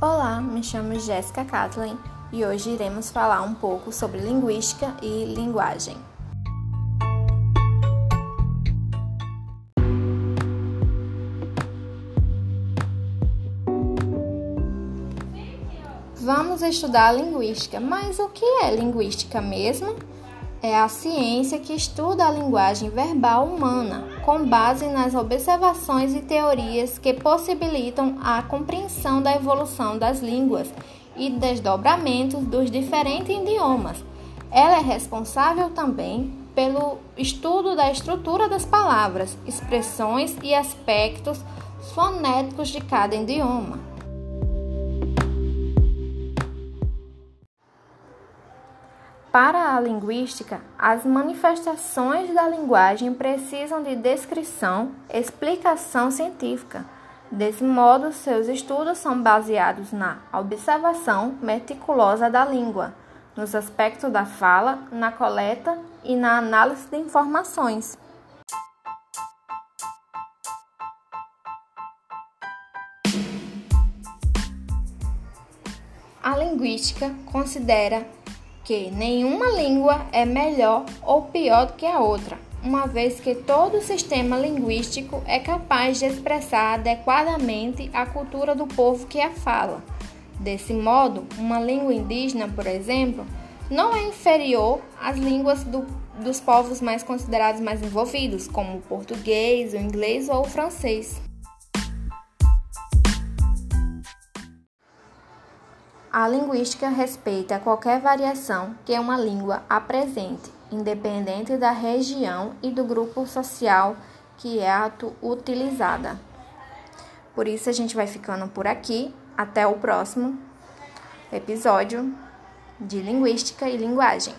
Olá, me chamo Jéssica Kathleen e hoje iremos falar um pouco sobre linguística e linguagem. Vamos estudar linguística, mas o que é linguística mesmo? É a ciência que estuda a linguagem verbal humana, com base nas observações e teorias que possibilitam a compreensão da evolução das línguas e desdobramentos dos diferentes idiomas. Ela é responsável também pelo estudo da estrutura das palavras, expressões e aspectos fonéticos de cada idioma. Para a linguística, as manifestações da linguagem precisam de descrição, explicação científica. Desse modo, seus estudos são baseados na observação meticulosa da língua, nos aspectos da fala, na coleta e na análise de informações. A linguística considera que nenhuma língua é melhor ou pior do que a outra, uma vez que todo sistema linguístico é capaz de expressar adequadamente a cultura do povo que a fala. Desse modo, uma língua indígena, por exemplo, não é inferior às línguas do, dos povos mais considerados mais envolvidos, como o português, o inglês ou o francês. A linguística respeita qualquer variação que uma língua apresente, independente da região e do grupo social que é utilizada. Por isso a gente vai ficando por aqui. Até o próximo episódio de Linguística e Linguagem.